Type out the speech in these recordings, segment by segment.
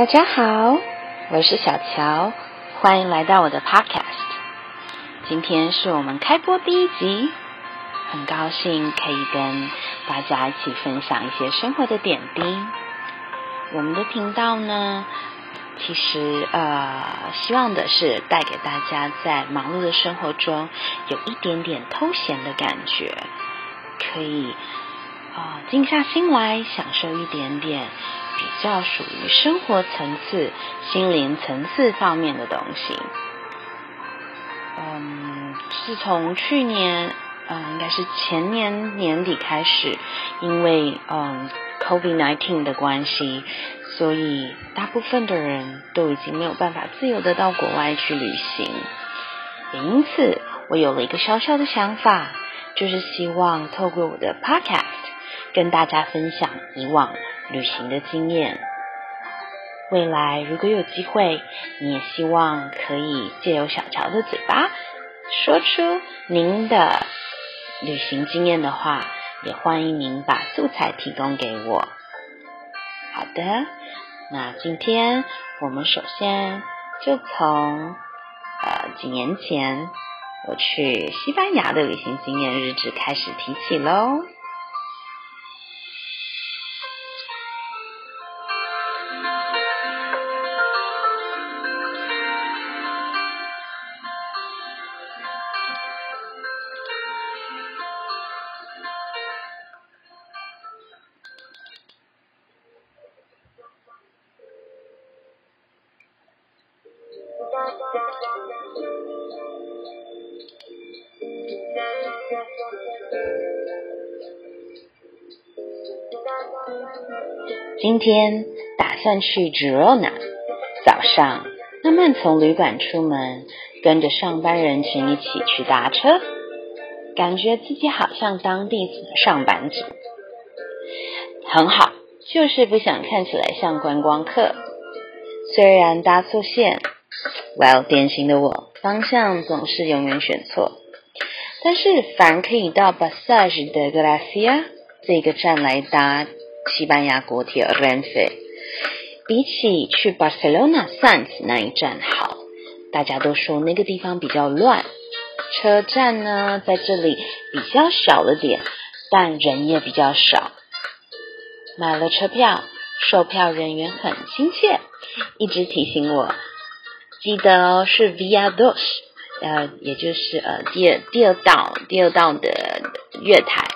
大家好，我是小乔，欢迎来到我的 Podcast。今天是我们开播第一集，很高兴可以跟大家一起分享一些生活的点滴。我们的频道呢，其实呃，希望的是带给大家在忙碌的生活中有一点点偷闲的感觉，可以啊静下心来享受一点点。比较属于生活层次、心灵层次方面的东西。嗯，自从去年，嗯，应该是前年年底开始，因为嗯，COVID-19 的关系，所以大部分的人都已经没有办法自由的到国外去旅行。也因此，我有了一个小小的想法，就是希望透过我的 Podcast 跟大家分享以往。旅行的经验，未来如果有机会，你也希望可以借由小乔的嘴巴说出您的旅行经验的话，也欢迎您把素材提供给我。好的，那今天我们首先就从呃几年前我去西班牙的旅行经验日志开始提起喽。今天打算去 Girona，早上慢慢从旅馆出门，跟着上班人群一起去搭车，感觉自己好像当地上班族，很好，就是不想看起来像观光客。虽然搭错线，Well，典型的我，方向总是永远选错，但是凡可以到 Bassage de Gracia 这个站来搭。西班牙国铁 Renfe 比起去 Barcelona Sants 那一站好，大家都说那个地方比较乱，车站呢在这里比较小了点，但人也比较少。买了车票，售票人员很亲切，一直提醒我记得哦是 Via Dos，呃，也就是呃第二第二道第二道的月台，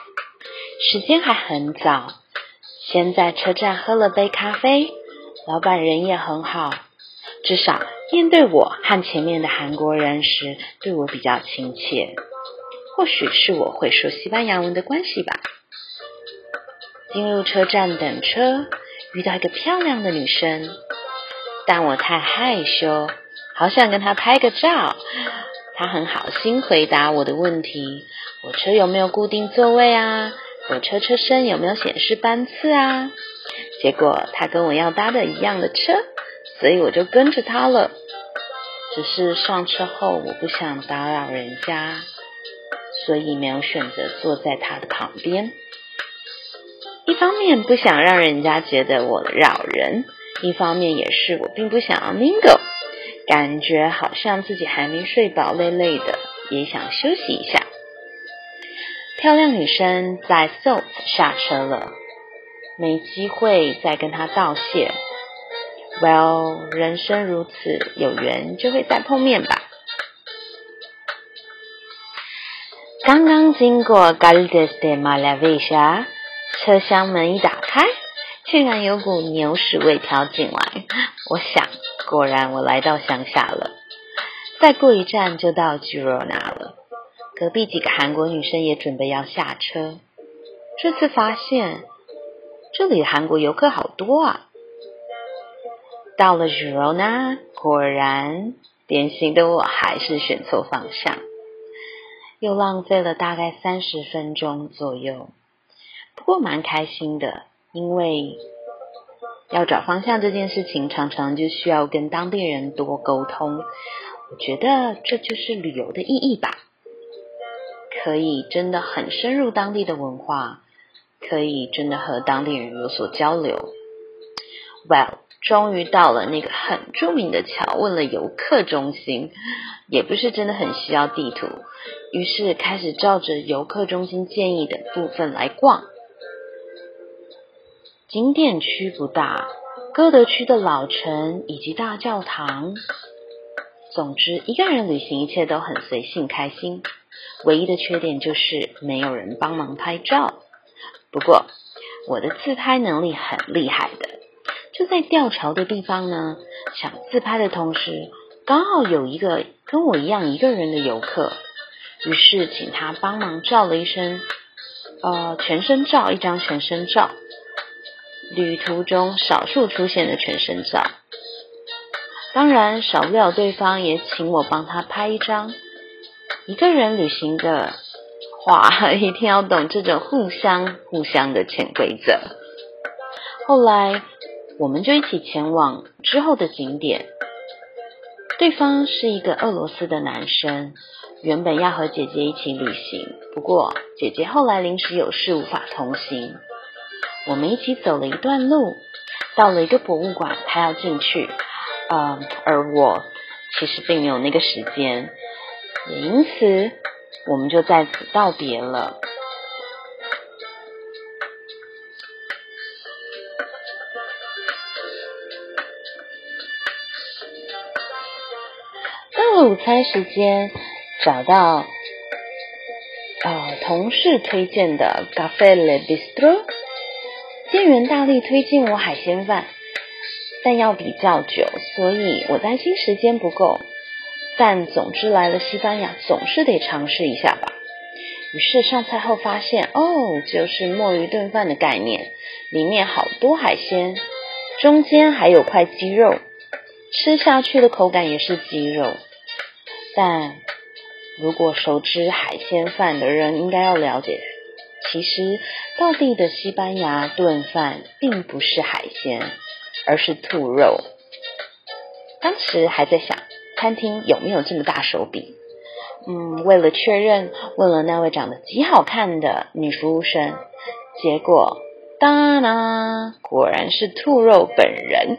时间还很早。先在车站喝了杯咖啡，老板人也很好，至少面对我和前面的韩国人时，对我比较亲切。或许是我会说西班牙文的关系吧。进入车站等车，遇到一个漂亮的女生，但我太害羞，好想跟她拍个照。她很好心回答我的问题：火车有没有固定座位啊？火车车身有没有显示班次啊？结果他跟我要搭的一样的车，所以我就跟着他了。只是上车后我不想打扰人家，所以没有选择坐在他的旁边。一方面不想让人家觉得我扰人，一方面也是我并不想要 mingle，感觉好像自己还没睡饱，累累的，也想休息一下。漂亮女生在 s o t 下车了，没机会再跟她道谢。Well，人生如此，有缘就会再碰面吧。刚刚经过 Galdes de Malavisa，车厢门一打开，竟然有股牛屎味飘进来。我想，果然我来到乡下了。再过一站就到 Girona 了。隔壁几个韩国女生也准备要下车。这次发现这里的韩国游客好多啊！到了 Girona，果然典型的我还是选错方向，又浪费了大概三十分钟左右。不过蛮开心的，因为要找方向这件事情，常常就需要跟当地人多沟通。我觉得这就是旅游的意义吧。可以真的很深入当地的文化，可以真的和当地人有所交流。Well，终于到了那个很著名的桥问了游客中心，也不是真的很需要地图，于是开始照着游客中心建议的部分来逛。景点区不大，歌德区的老城以及大教堂。总之，一个人旅行一切都很随性开心。唯一的缺点就是没有人帮忙拍照。不过，我的自拍能力很厉害的。就在吊桥的地方呢，想自拍的同时，刚好有一个跟我一样一个人的游客，于是请他帮忙照了一身，呃，全身照，一张全身照，旅途中少数出现的全身照。当然，少不了对方也请我帮他拍一张。一个人旅行的话，一定要懂这种互相互相的潜规则。后来。我们就一起前往之后的景点。对方是一个俄罗斯的男生，原本要和姐姐一起旅行，不过姐姐后来临时有事无法同行。我们一起走了一段路，到了一个博物馆，他要进去，呃，而我其实并没有那个时间，也因此我们就在此道别了。到了午餐时间，找到呃同事推荐的 Cafe Le Bistro，店员大力推荐我海鲜饭，但要比较久，所以我担心时间不够。但总之来了西班牙，总是得尝试一下吧。于是上菜后发现，哦，就是墨鱼炖饭的概念，里面好多海鲜，中间还有块鸡肉，吃下去的口感也是鸡肉。但如果熟知海鲜饭的人应该要了解，其实道地的西班牙炖饭并不是海鲜，而是兔肉。当时还在想餐厅有没有这么大手笔，嗯，为了确认，问了那位长得极好看的女服务生，结果当然果然是兔肉本人，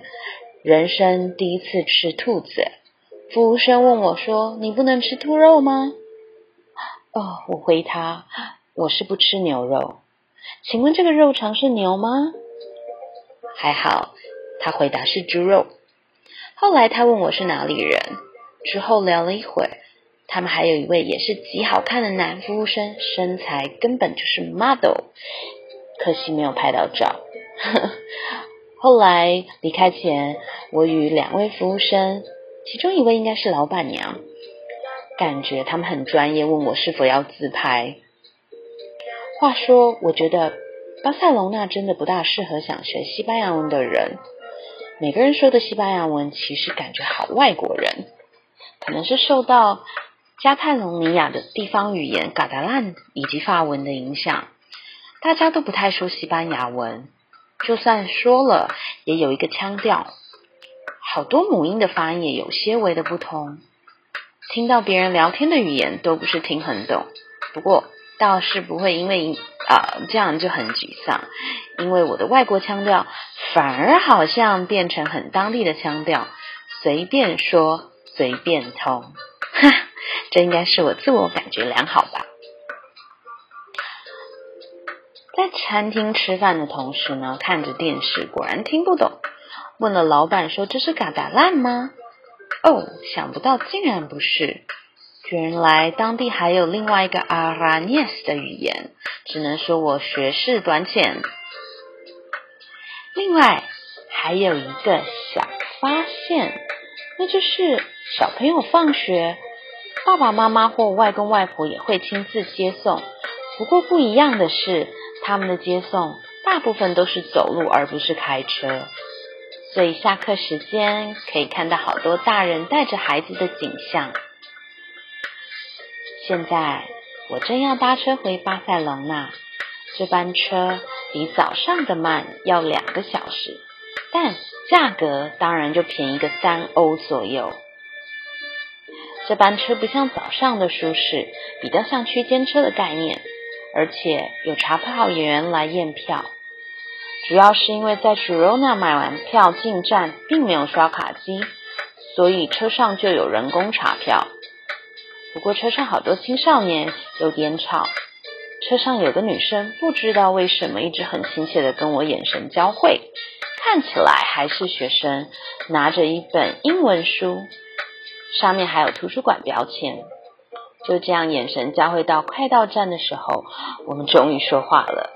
人生第一次吃兔子。服务生问我说：“你不能吃兔肉吗？”哦，我回他：“我是不吃牛肉。”请问这个肉肠是牛吗？还好，他回答是猪肉。后来他问我是哪里人，之后聊了一会儿，他们还有一位也是极好看的男服务生，身材根本就是 model，可惜没有拍到照。后来离开前，我与两位服务生。其中一位应该是老板娘，感觉他们很专业，问我是否要自拍。话说，我觉得巴塞隆那真的不大适合想学西班牙文的人。每个人说的西班牙文其实感觉好外国人，可能是受到加泰隆尼亚的地方语言嘎达兰以及法文的影响，大家都不太说西班牙文，就算说了，也有一个腔调。好多母音的发音也有些微的不同，听到别人聊天的语言都不是听很懂。不过倒是不会因为啊这样就很沮丧，因为我的外国腔调反而好像变成很当地的腔调，随便说随便通，哈，这应该是我自我感觉良好吧。在餐厅吃饭的同时呢，看着电视，果然听不懂。问了老板说：“这是嘎达烂吗？”哦，想不到竟然不是。原来当地还有另外一个阿拉涅斯的语言，只能说我学识短浅。另外还有一个小发现，那就是小朋友放学，爸爸妈妈或外公外婆也会亲自接送。不过不一样的是，他们的接送大部分都是走路，而不是开车。所以下课时间可以看到好多大人带着孩子的景象。现在我正要搭车回巴塞隆纳，这班车比早上的慢要两个小时，但价格当然就便宜个三欧左右。这班车不像早上的舒适，比较像区间车的概念，而且有查票员来验票。主要是因为在 Girona 买完票进站并没有刷卡机，所以车上就有人工查票。不过车上好多青少年，有点吵。车上有个女生，不知道为什么一直很亲切的跟我眼神交汇，看起来还是学生，拿着一本英文书，上面还有图书馆标签。就这样眼神交汇到快到站的时候，我们终于说话了。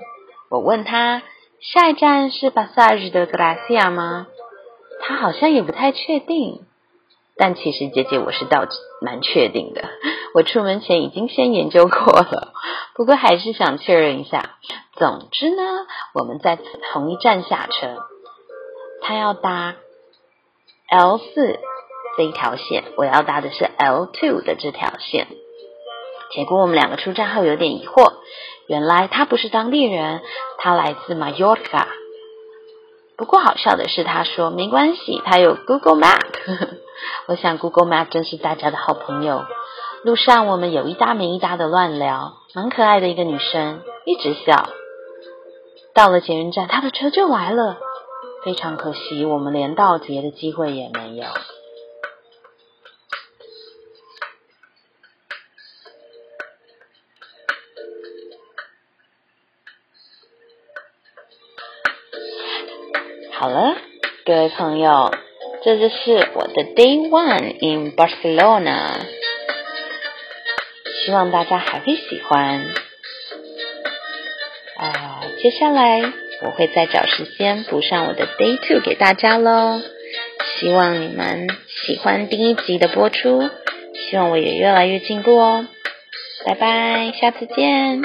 我问他。下一站是巴萨日的格拉西亚吗？他好像也不太确定，但其实姐姐我是倒蛮确定的。我出门前已经先研究过了，不过还是想确认一下。总之呢，我们在同一站下车。他要搭 L 四这一条线，我要搭的是 L two 的这条线。结果我们两个出站后有点疑惑。原来他不是当地人，他来自 Mallorca。不过好笑的是，他说没关系，他有 Google Map。我想 Google Map 真是大家的好朋友。路上我们有一搭没一搭的乱聊，蛮可爱的一个女生，一直笑。到了捷运站，他的车就来了，非常可惜，我们连道别的机会也没有。好了，各位朋友，这就是我的 Day One in Barcelona，希望大家还会喜欢。啊，接下来我会再找时间补上我的 Day Two 给大家喽。希望你们喜欢第一集的播出，希望我也越来越进步哦。拜拜，下次见。